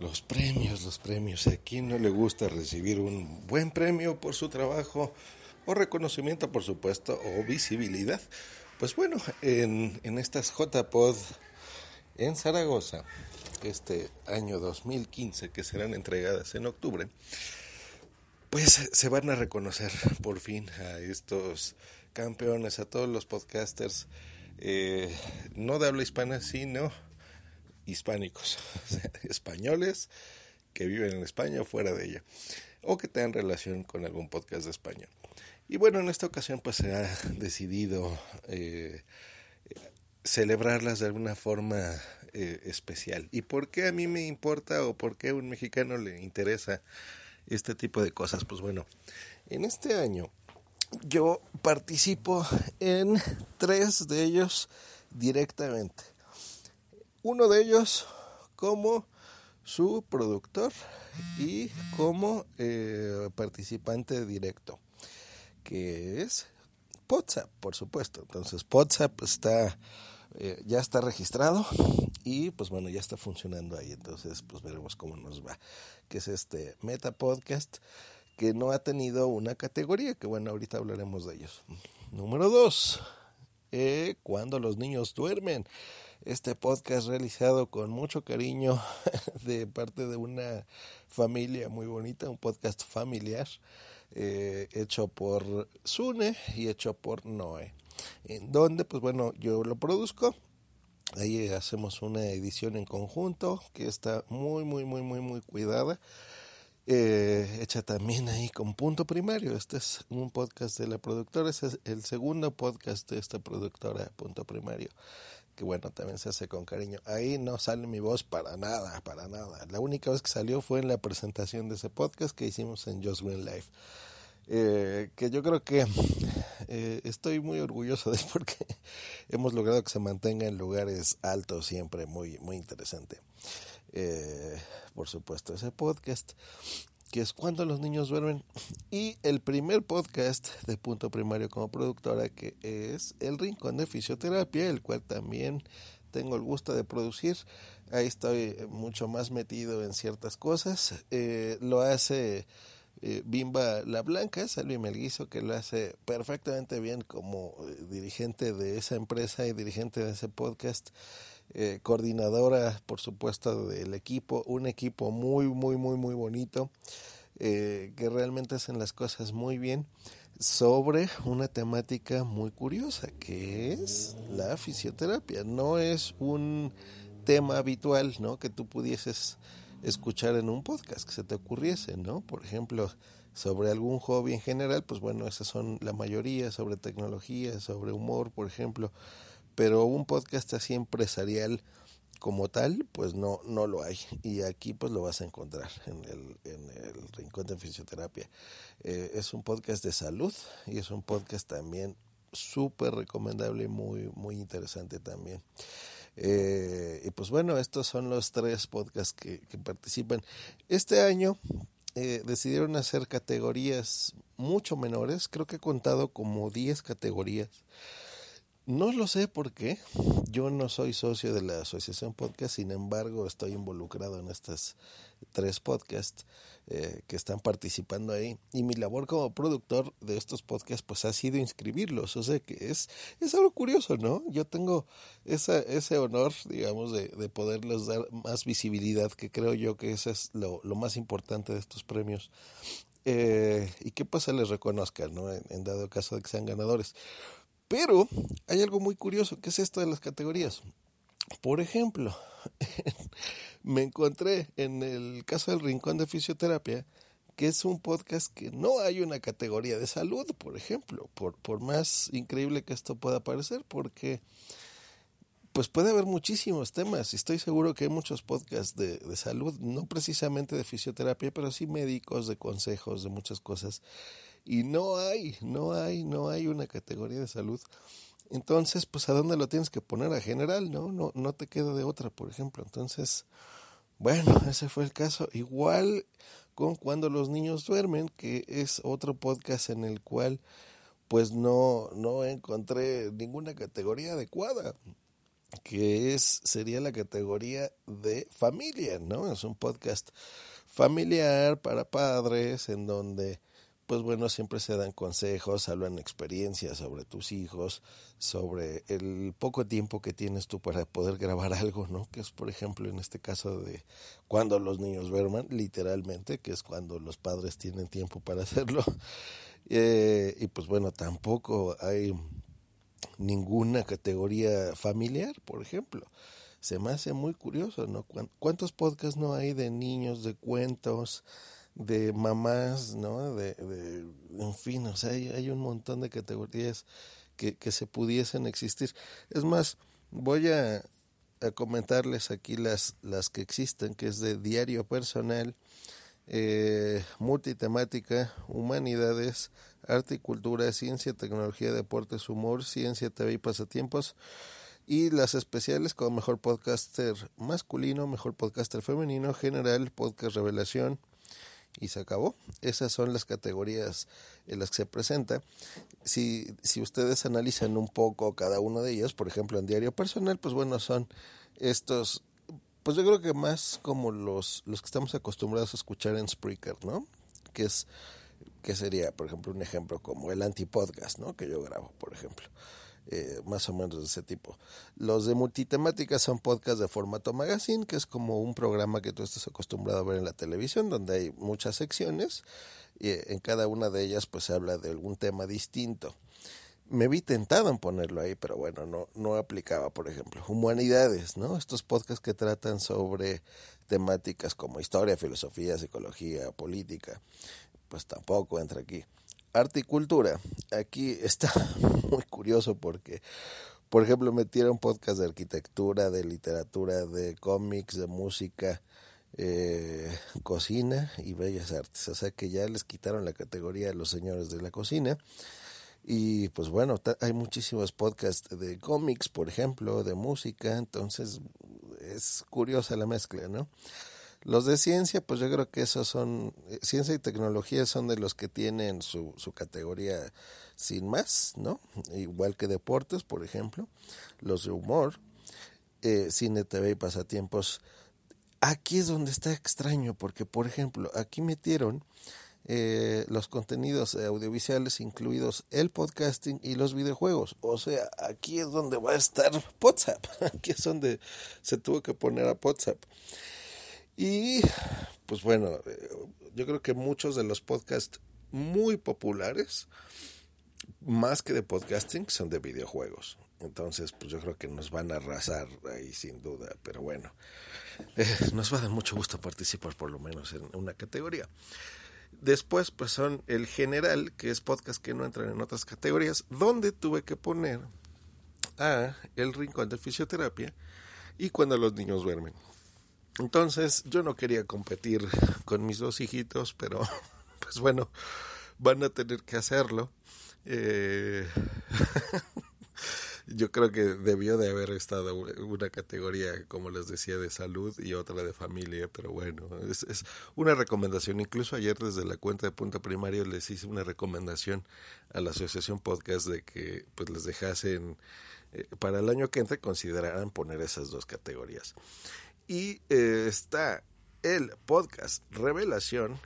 Los premios, los premios. ¿A quién no le gusta recibir un buen premio por su trabajo o reconocimiento, por supuesto, o visibilidad? Pues bueno, en, en estas JPod en Zaragoza, este año 2015, que serán entregadas en octubre, pues se van a reconocer por fin a estos campeones, a todos los podcasters, eh, no de habla hispana, sino hispánicos, españoles que viven en España o fuera de ella, o que tengan relación con algún podcast de España. Y bueno, en esta ocasión pues se ha decidido eh, celebrarlas de alguna forma eh, especial. ¿Y por qué a mí me importa o por qué a un mexicano le interesa este tipo de cosas? Pues bueno, en este año yo participo en tres de ellos directamente. Uno de ellos como su productor y como eh, participante directo, que es WhatsApp, por supuesto. Entonces, WhatsApp está eh, ya está registrado y pues bueno, ya está funcionando ahí. Entonces, pues veremos cómo nos va. Que es este Meta Podcast que no ha tenido una categoría, que bueno, ahorita hablaremos de ellos. Número dos, eh, cuando los niños duermen este podcast realizado con mucho cariño de parte de una familia muy bonita, un podcast familiar eh, hecho por Sune y hecho por Noé. En donde, pues bueno, yo lo produzco. Ahí hacemos una edición en conjunto que está muy, muy, muy, muy, muy cuidada. Eh, hecha también ahí con punto primario. Este es un podcast de la productora, este es el segundo podcast de esta productora, punto primario que bueno, también se hace con cariño. Ahí no sale mi voz para nada, para nada. La única vez que salió fue en la presentación de ese podcast que hicimos en Just Green Life. Eh, que yo creo que eh, estoy muy orgulloso de porque hemos logrado que se mantenga en lugares altos siempre, muy, muy interesante. Eh, por supuesto, ese podcast que es cuando los niños duermen, y el primer podcast de Punto Primario como productora, que es El Rincón de Fisioterapia, el cual también tengo el gusto de producir. Ahí estoy mucho más metido en ciertas cosas. Eh, lo hace eh, Bimba La Blanca, Salvi Melguizo, que lo hace perfectamente bien como eh, dirigente de esa empresa y dirigente de ese podcast. Eh, coordinadora, por supuesto, del equipo, un equipo muy, muy, muy, muy bonito, eh, que realmente hacen las cosas muy bien sobre una temática muy curiosa, que es la fisioterapia. No es un tema habitual, ¿no? Que tú pudieses escuchar en un podcast, que se te ocurriese, ¿no? Por ejemplo, sobre algún hobby en general, pues bueno, esas son la mayoría, sobre tecnología, sobre humor, por ejemplo pero un podcast así empresarial como tal, pues no, no lo hay. Y aquí pues lo vas a encontrar en el, en el Rincón de Fisioterapia. Eh, es un podcast de salud y es un podcast también súper recomendable y muy, muy interesante también. Eh, y pues bueno, estos son los tres podcasts que, participan. Este año eh, decidieron hacer categorías mucho menores, creo que he contado como 10 categorías. No lo sé por qué. Yo no soy socio de la Asociación Podcast, sin embargo estoy involucrado en estas tres podcasts eh, que están participando ahí. Y mi labor como productor de estos podcasts pues ha sido inscribirlos. O sea que es, es algo curioso, ¿no? Yo tengo esa, ese honor, digamos, de, de poderles dar más visibilidad, que creo yo que eso es lo, lo más importante de estos premios. Eh, y que pues se les reconozca, ¿no? en dado caso de que sean ganadores. Pero hay algo muy curioso, que es esto de las categorías. Por ejemplo, me encontré en el caso del Rincón de Fisioterapia, que es un podcast que no hay una categoría de salud, por ejemplo, por, por más increíble que esto pueda parecer, porque pues puede haber muchísimos temas. Estoy seguro que hay muchos podcasts de, de, salud, no precisamente de fisioterapia, pero sí médicos, de consejos, de muchas cosas y no hay, no hay, no hay una categoría de salud. Entonces, pues a dónde lo tienes que poner a general, ¿no? No, no te queda de otra, por ejemplo. Entonces, bueno, ese fue el caso. Igual con cuando los niños duermen, que es otro podcast en el cual pues no, no encontré ninguna categoría adecuada. que es sería la categoría de familia, ¿no? Es un podcast familiar para padres en donde pues bueno, siempre se dan consejos, hablan experiencias sobre tus hijos, sobre el poco tiempo que tienes tú para poder grabar algo, ¿no? Que es, por ejemplo, en este caso de cuando los niños duerman, literalmente, que es cuando los padres tienen tiempo para hacerlo. Eh, y pues bueno, tampoco hay ninguna categoría familiar, por ejemplo. Se me hace muy curioso, ¿no? ¿Cuántos podcasts no hay de niños, de cuentos? De mamás, ¿no? De, de, en fin, o sea, hay, hay un montón de categorías que, que, se pudiesen existir. Es más, voy a, a, comentarles aquí las, las que existen, que es de diario personal, eh, multitemática, humanidades, arte y cultura, ciencia, tecnología, deportes, humor, ciencia, TV y pasatiempos. Y las especiales como mejor podcaster masculino, mejor podcaster femenino, general, podcast revelación, y se acabó. Esas son las categorías en las que se presenta. Si, si ustedes analizan un poco cada uno de ellos, por ejemplo en diario personal, pues bueno, son estos, pues yo creo que más como los, los que estamos acostumbrados a escuchar en Spreaker, ¿no? Que es, que sería, por ejemplo, un ejemplo como el anti-podcast, ¿no? Que yo grabo, por ejemplo. Eh, más o menos de ese tipo. Los de multitemática son podcasts de formato magazine, que es como un programa que tú estás acostumbrado a ver en la televisión, donde hay muchas secciones y en cada una de ellas pues se habla de algún tema distinto. Me vi tentado en ponerlo ahí, pero bueno, no, no aplicaba, por ejemplo. Humanidades, ¿no? Estos podcasts que tratan sobre temáticas como historia, filosofía, psicología, política, pues tampoco entra aquí. Arte y cultura. Aquí está muy curioso porque, por ejemplo, metieron podcast de arquitectura, de literatura, de cómics, de música, eh, cocina y bellas artes. O sea que ya les quitaron la categoría a los señores de la cocina. Y pues bueno, hay muchísimos podcasts de cómics, por ejemplo, de música, entonces es curiosa la mezcla, ¿no? Los de ciencia, pues yo creo que esos son, eh, ciencia y tecnología son de los que tienen su, su categoría sin más, ¿no? Igual que deportes, por ejemplo, los de humor, eh, cine, TV y pasatiempos. Aquí es donde está extraño, porque por ejemplo, aquí metieron eh, los contenidos audiovisuales, incluidos el podcasting y los videojuegos. O sea, aquí es donde va a estar WhatsApp. Aquí es donde se tuvo que poner a WhatsApp. Y pues bueno, eh, yo creo que muchos de los podcasts muy populares, más que de podcasting, son de videojuegos. Entonces, pues yo creo que nos van a arrasar ahí sin duda. Pero bueno, eh, nos va a dar mucho gusto participar por lo menos en una categoría. Después, pues son el general, que es podcast que no entran en otras categorías, donde tuve que poner a el rincón de fisioterapia y cuando los niños duermen. Entonces yo no quería competir con mis dos hijitos, pero pues bueno, van a tener que hacerlo. Eh, yo creo que debió de haber estado una categoría, como les decía, de salud y otra de familia, pero bueno, es, es una recomendación. Incluso ayer desde la cuenta de Punto Primario les hice una recomendación a la Asociación Podcast de que pues les dejasen, eh, para el año que entra consideraran poner esas dos categorías. Y eh, está el podcast Revelación,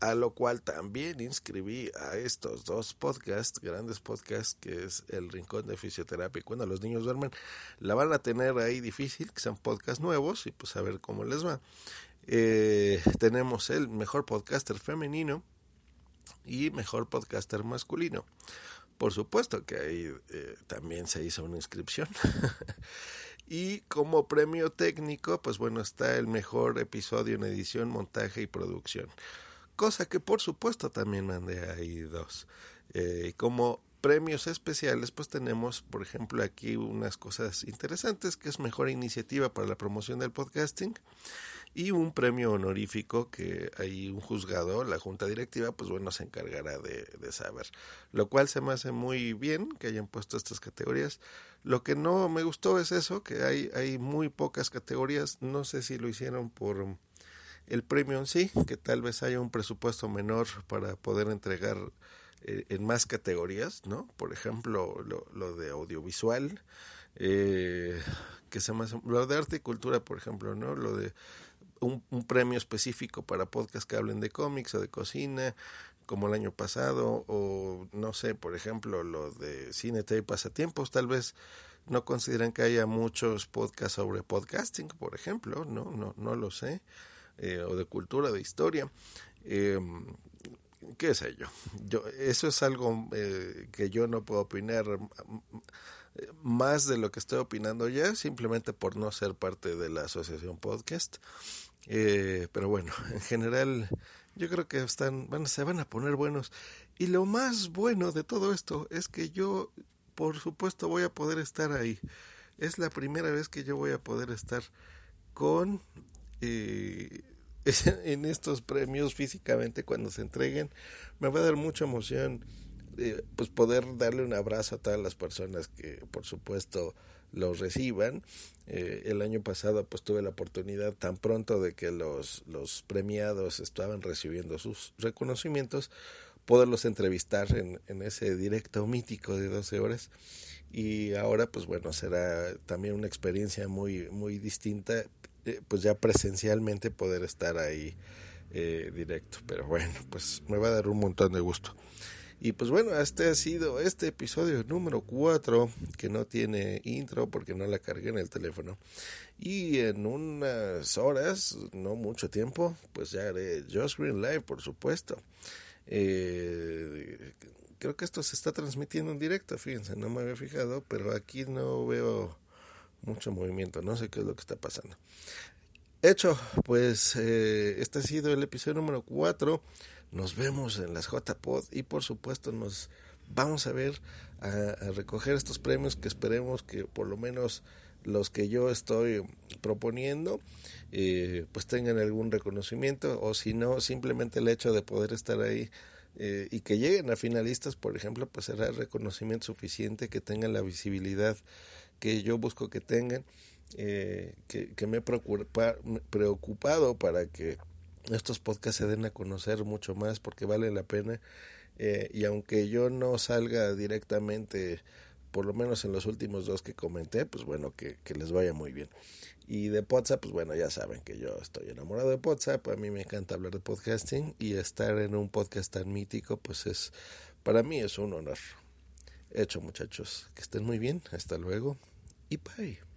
a lo cual también inscribí a estos dos podcasts, grandes podcasts, que es El Rincón de Fisioterapia Cuando los niños duermen. La van a tener ahí difícil, que sean podcasts nuevos y pues a ver cómo les va. Eh, tenemos el mejor podcaster femenino y mejor podcaster masculino. Por supuesto que ahí eh, también se hizo una inscripción. Y como premio técnico, pues bueno, está el mejor episodio en edición, montaje y producción. Cosa que por supuesto también mandé ahí dos. Eh, como premios especiales, pues tenemos, por ejemplo, aquí unas cosas interesantes, que es mejor iniciativa para la promoción del podcasting y un premio honorífico que hay un juzgado, la junta directiva, pues bueno, se encargará de, de saber. Lo cual se me hace muy bien que hayan puesto estas categorías. Lo que no me gustó es eso, que hay, hay muy pocas categorías. No sé si lo hicieron por el premio en sí, que tal vez haya un presupuesto menor para poder entregar en más categorías, ¿no? Por ejemplo, lo, de audiovisual, eh, que se llama, lo de arte y cultura, por ejemplo, ¿no? Lo de un, premio específico para podcasts que hablen de cómics o de cocina, como el año pasado, o no sé, por ejemplo, lo de cine, y pasatiempos, tal vez no consideran que haya muchos podcasts sobre podcasting, por ejemplo, no, no, no lo sé, eh, o de cultura, de historia. Eh, qué sé yo. yo eso es algo eh, que yo no puedo opinar más de lo que estoy opinando ya, simplemente por no ser parte de la asociación podcast. Eh, pero bueno, en general yo creo que están, van, se van a poner buenos. Y lo más bueno de todo esto es que yo, por supuesto, voy a poder estar ahí. Es la primera vez que yo voy a poder estar con eh, en estos premios físicamente cuando se entreguen. Me va a dar mucha emoción eh, pues poder darle un abrazo a todas las personas que por supuesto los reciban. Eh, el año pasado pues tuve la oportunidad tan pronto de que los, los premiados estaban recibiendo sus reconocimientos, poderlos entrevistar en, en ese directo mítico de 12 horas y ahora pues bueno será también una experiencia muy muy distinta eh, pues ya presencialmente poder estar ahí eh, directo pero bueno pues me va a dar un montón de gusto y pues bueno, este ha sido este episodio número 4 que no tiene intro porque no la cargué en el teléfono. Y en unas horas, no mucho tiempo, pues ya haré Just Green Live, por supuesto. Eh, creo que esto se está transmitiendo en directo, fíjense, no me había fijado, pero aquí no veo mucho movimiento, no sé qué es lo que está pasando. Hecho, pues eh, este ha sido el episodio número 4. Nos vemos en las JPod y por supuesto nos vamos a ver a, recoger estos premios que esperemos que por lo menos los que yo estoy proponiendo eh, pues tengan algún reconocimiento o si no simplemente el hecho de poder estar ahí eh, y que lleguen a finalistas por ejemplo pues será reconocimiento suficiente que tengan la visibilidad que yo busco que tengan eh, que, que me he preocupado para que estos podcasts se den a conocer mucho más porque vale la pena eh, y aunque yo no salga directamente por lo menos en los últimos dos que comenté pues bueno que, que les vaya muy bien. Y de WhatsApp pues bueno ya saben que yo estoy enamorado de WhatsApp a mí me encanta hablar de podcasting y estar en un podcast tan mítico pues es para mí es un honor. Hecho muchachos que estén muy bien hasta luego y bye